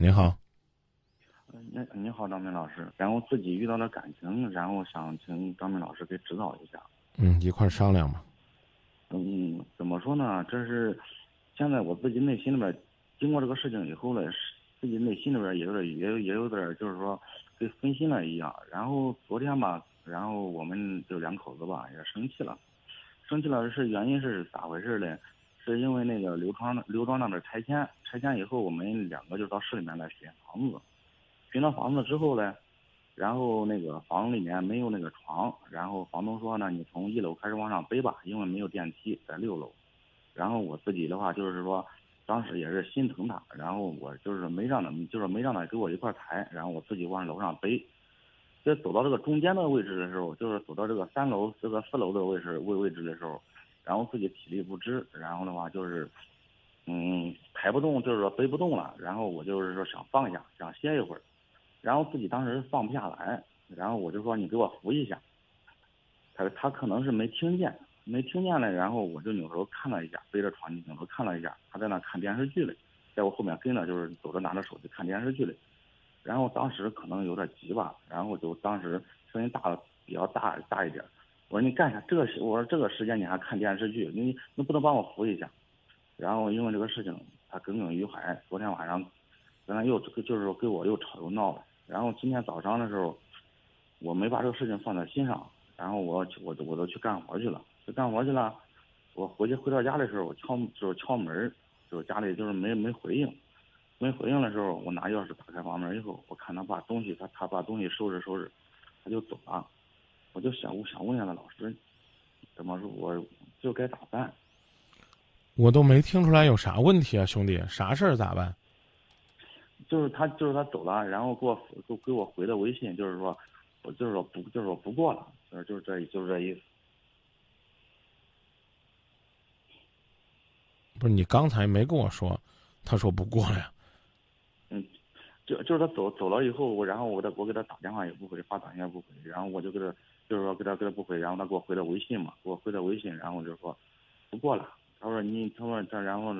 你好，嗯，那你好，张明老师。然后自己遇到了感情，然后想请张明老师给指导一下。嗯，一块儿商量吧。嗯，怎么说呢？这是现在我自己内心里边，经过这个事情以后呢，是自己内心里边也有点也也有点就是说跟分心了一样。然后昨天吧，然后我们就两口子吧也生气了，生气了是原因是咋回事呢？是因为那个刘庄刘庄那边拆迁，拆迁以后我们两个就到市里面来寻房子，寻到房子之后呢，然后那个房里面没有那个床，然后房东说呢，你从一楼开始往上背吧，因为没有电梯在六楼。然后我自己的话就是说，当时也是心疼他，然后我就是没让他，就是没让他给我一块抬，然后我自己往楼上背。在走到这个中间的位置的时候，就是走到这个三楼这个四楼的位置位位置的时候。然后自己体力不支，然后的话就是，嗯，抬不动，就是说背不动了。然后我就是说想放下，想歇一会儿，然后自己当时放不下来，然后我就说你给我扶一下。他他可能是没听见，没听见了，然后我就扭头看了一下，背着床扭头看了一下，他在那看电视剧嘞，在我后面跟着就是走着拿着手机看电视剧嘞。然后当时可能有点急吧，然后就当时声音大了比较大大一点。我说你干啥？这个我说这个时间你还看电视剧？你能不能帮我扶一下？然后因为这个事情，他耿耿于怀。昨天晚上，跟他又就是说跟我又吵又闹了。然后今天早上的时候，我没把这个事情放在心上。然后我我我都去干活去了，去干活去了。我回去回到家的时候，我敲就是敲门，就是家里就是没没回应，没回应的时候，我拿钥匙打开房门以后，我看他把东西他他把东西收拾收拾，他就走了。我就想，我想问一下老师，怎么说，我就该咋办？我都没听出来有啥问题啊，兄弟，啥事儿咋办？就是他，就是他走了，然后给我给给我回的微信，就是说，我就是说不，就是说不过了，就是就是这，就是这意思。不是你刚才没跟我说，他说不过了呀？嗯。就就是他走走了以后，我然后我再我给他打电话也不回，发短信也不回，然后我就给他就是说给他给他不回，然后他给我回的微信嘛，给我回的微信，然后就说不过了。他说你他说他然后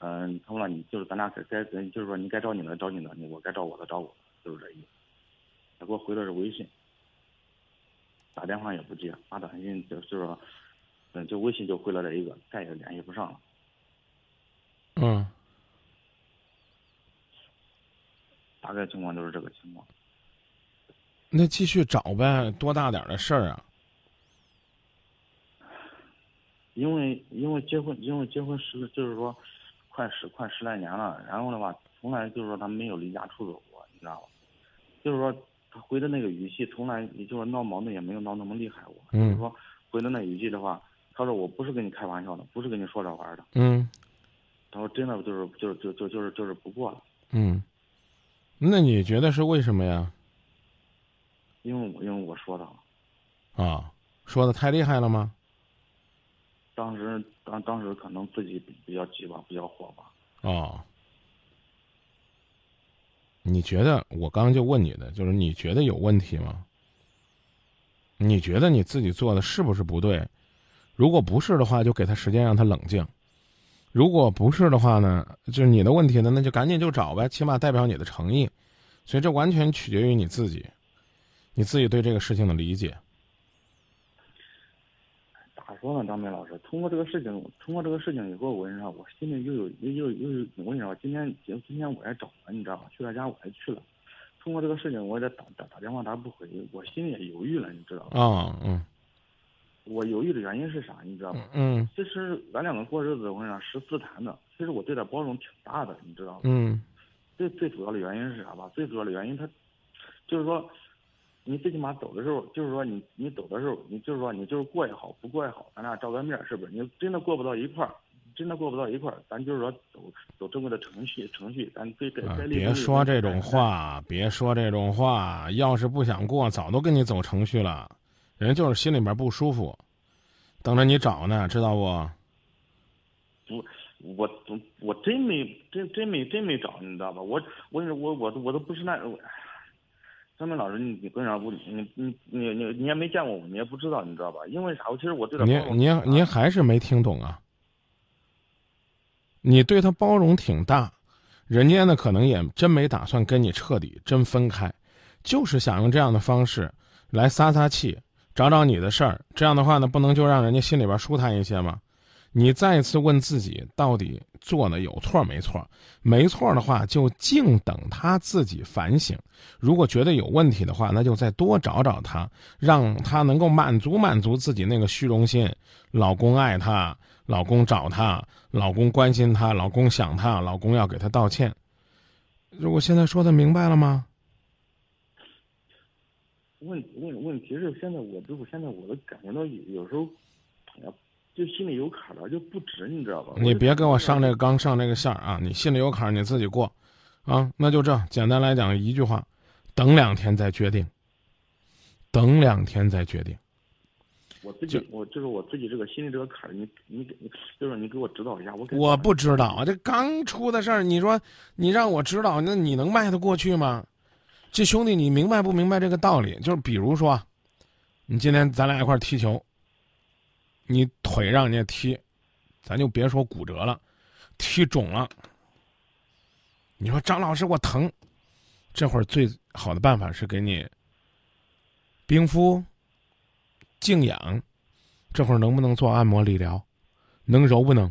嗯他说你就是咱俩该该就是说你该找你的找你的，你我该找我的找我，就是这意思。他给我回的是微信，打电话也不接，发短信就是说嗯就微信就回了这一个，再也联系不上了。嗯。大概情况就是这个情况。那继续找呗，多大点的事儿啊？因为因为结婚，因为结婚十就是说，快十快十来年了。然后的话，从来就是说他没有离家出走过，你知道吧？就是说他回的那个语气，从来也就是闹矛盾也没有闹那么厉害过。嗯。就是说回的那语气的话，他说我不是跟你开玩笑的，不是跟你说着玩的。嗯。他说真的就是就是就就就是就是不过了。嗯。那你觉得是为什么呀？因为我因为我说的，啊，说的太厉害了吗？当时当当时可能自己比较急吧，比较火吧。哦，你觉得我刚刚就问你的，就是你觉得有问题吗？你觉得你自己做的是不是不对？如果不是的话，就给他时间让他冷静。如果不是的话呢，就是你的问题呢，那就赶紧就找呗，起码代表你的诚意。所以这完全取决于你自己，你自己对这个事情的理解。咋说呢，张明老师？通过这个事情，通过这个事情以后，我跟你说，我心里又有又又又，我跟你说，今天今今天我也找了，你知道吧？去他家我还去了。通过这个事情，我也打打打电话，他不回，我心里也犹豫了，你知道吧？啊，嗯。我犹豫的原因是啥？你知道吗？嗯。其实咱两个过日子，我跟你说，十四谈的。其实我对他包容挺大的，你知道吗？嗯。最最主要的原因是啥吧？最主要的原因，他就是说，你最起码走的时候，就是说你你走的时候，你就是说你就是过也好，不过也好，咱俩照个面，是不是？你真的过不到一块儿，真的过不到一块儿，咱就是说走走正规的程序程序，咱该该该别说这种话，别说这种话。要是不想过，早都跟你走程序了。人就是心里面不舒服，等着你找呢，知道不？不，我我真没真真没真没找，你知道吧？我我我我我都不是那，张明老师，你你为啥不你你你你你也没见过我，你也不知道，你知道吧？因为啥？我其实我对他您您您还是没听懂啊？你对他包容挺大，人家呢可能也真没打算跟你彻底真分开，就是想用这样的方式来撒撒气，找找你的事儿。这样的话呢，不能就让人家心里边舒坦一些吗？你再一次问自己，到底做的有错没错？没错的话，就静等他自己反省；如果觉得有问题的话，那就再多找找他，让他能够满足满足自己那个虚荣心。老公爱她，老公找她，老公关心她，老公想她，老公要给她道歉。如果现在说的明白了吗？问问问题是，现在我就是现在我都感觉到有有时候，哎呀。就心里有坎了，就不值，你知道吧？你别跟我上这个刚，上这个线儿啊！你心里有坎，你自己过，啊，那就这。简单来讲，一句话，等两天再决定。等两天再决定。我自己，我就是我自己这个心里这个坎儿，你你给，就是你给我指导一下。我我不知道啊，这刚出的事儿，你说你让我知道，那你能迈得过去吗？这兄弟，你明白不明白这个道理？就是比如说，你今天咱俩一块儿踢球。你腿让人家踢，咱就别说骨折了，踢肿了。你说张老师我疼，这会儿最好的办法是给你冰敷、静养。这会儿能不能做按摩理疗？能揉不能？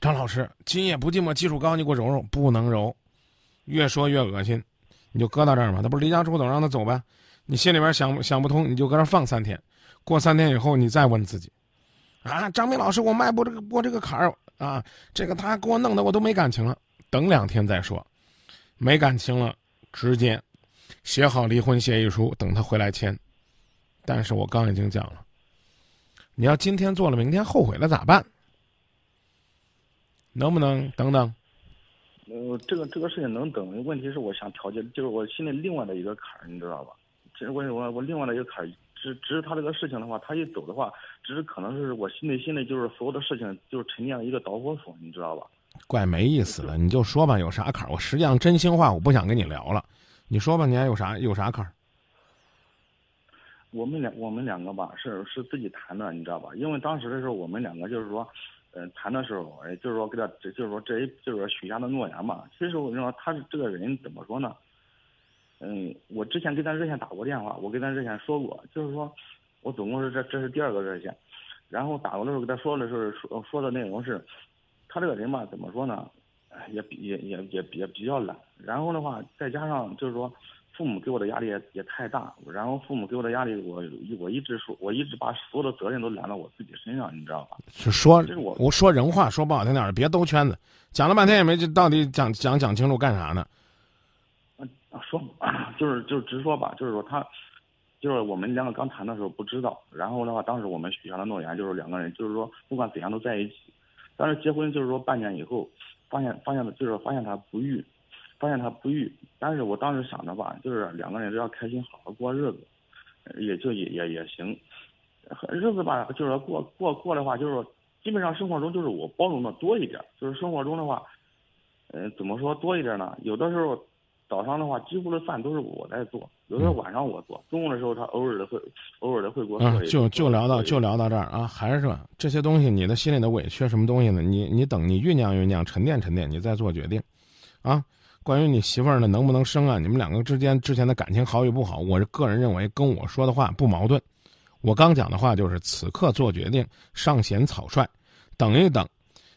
张老师，今夜不寂寞技术高，你给我揉揉。不能揉，越说越恶心，你就搁到这儿吧。他不是离家出走，让他走呗。你心里边想想不通，你就搁这放三天。过三天以后，你再问自己，啊，张明老师，我迈不这个过这个坎儿啊，这个他给我弄的我都没感情了，等两天再说，没感情了，直接写好离婚协议书，等他回来签。但是我刚已经讲了，你要今天做了，明天后悔了咋办？能不能等等？呃，这个这个事情能等，问题是我想调节，就是我心里另外的一个坎儿，你知道吧？其实我我我另外的一个坎儿。只只是他这个事情的话，他一走的话，只是可能是我心里心里就是所有的事情就是沉淀了一个导火索，你知道吧？怪没意思的，你就说吧，有啥坎儿？我实际上真心话，我不想跟你聊了。你说吧，你还有啥有啥坎儿？我们两我们两个吧，是是自己谈的，你知道吧？因为当时的时候，我们两个就是说，嗯，谈的时候，哎，就是说给他，就是说这一就是说许下的诺言嘛。其实我跟你说，他是这个人怎么说呢？嗯，我之前给咱热线打过电话，我跟咱热线说过，就是说，我总共是这这是第二个热线，然后打过的时候跟他说的是说说的内容是，他这个人吧怎么说呢，也比也也也也比较懒，然后的话再加上就是说，父母给我的压力也也太大，然后父母给我的压力我我一直说我一直把所有的责任都揽到我自己身上，你知道吧？是说我我说人话说不好听点儿，别兜圈子，讲了半天也没到底讲讲讲清楚干啥呢？说，就是就是直说吧，就是说他，就是我们两个刚谈的时候不知道，然后的话，当时我们许下的诺言就是两个人，就是说不管怎样都在一起。但是结婚就是说半年以后，发现发现的就是发现他不育，发现他不育。但是我当时想着吧，就是两个人只要开心好好过日子，也就也也也行。日子吧，就是说过过过的话，就是说基本上生活中就是我包容的多一点，就是生活中的话，嗯，怎么说多一点呢？有的时候。早上的话，几乎的饭都是我在做，有时候晚上我做，中午的时候他偶尔的会，偶尔的会给我就就聊到就聊到这儿啊，还是说这些东西，你的心里的委屈什么东西呢？你你等你酝酿酝酿，沉淀沉淀，你再做决定，啊，关于你媳妇儿呢能不能生啊？你们两个之间之前的感情好与不好，我个人认为跟我说的话不矛盾。我刚讲的话就是此刻做决定尚嫌草率，等一等，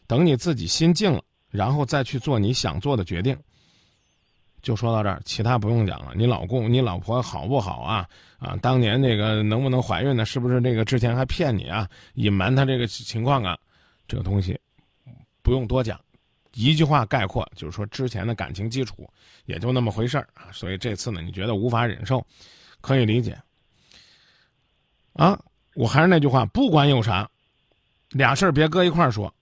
等你自己心静了，然后再去做你想做的决定。就说到这儿，其他不用讲了。你老公、你老婆好不好啊？啊，当年那个能不能怀孕呢？是不是这个之前还骗你啊？隐瞒他这个情况啊？这个东西不用多讲，一句话概括就是说之前的感情基础也就那么回事儿啊。所以这次呢，你觉得无法忍受，可以理解。啊，我还是那句话，不管有啥，俩事儿别搁一块儿说。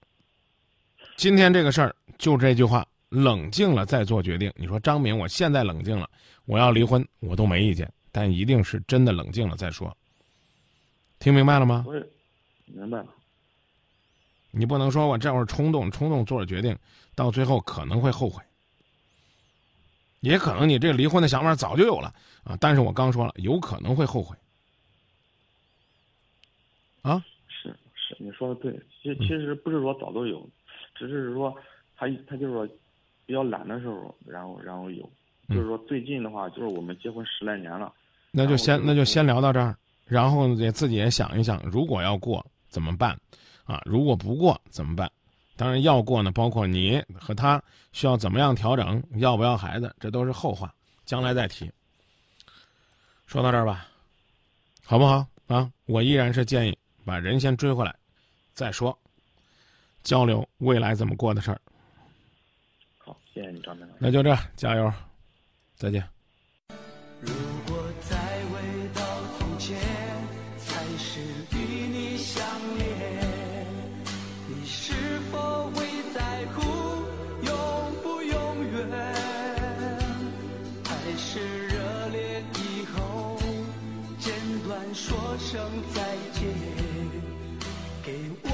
今天这个事儿就这句话。冷静了再做决定。你说张明，我现在冷静了，我要离婚，我都没意见，但一定是真的冷静了再说。听明白了吗？我明白了。你不能说我这会儿冲动，冲动做了决定，到最后可能会后悔。也可能你这离婚的想法早就有了啊，但是我刚说了，有可能会后悔。啊？是是，你说的对。其其实不是说早都有，只是说。他他就是说比较懒的时候，然后然后有，就是说最近的话，就是我们结婚十来年了，那就先那就先聊到这儿，然后也自己也想一想，如果要过怎么办，啊，如果不过怎么办？当然要过呢，包括你和他需要怎么样调整，要不要孩子，这都是后话，将来再提。说到这儿吧，好不好啊？我依然是建议把人先追回来，再说，交流未来怎么过的事儿。好，谢谢你张明老师。那就这，加油，再见。如果再回到从前，还是与你相恋，你是否会在乎永不永远？还是热恋以后，简短说声再见，给我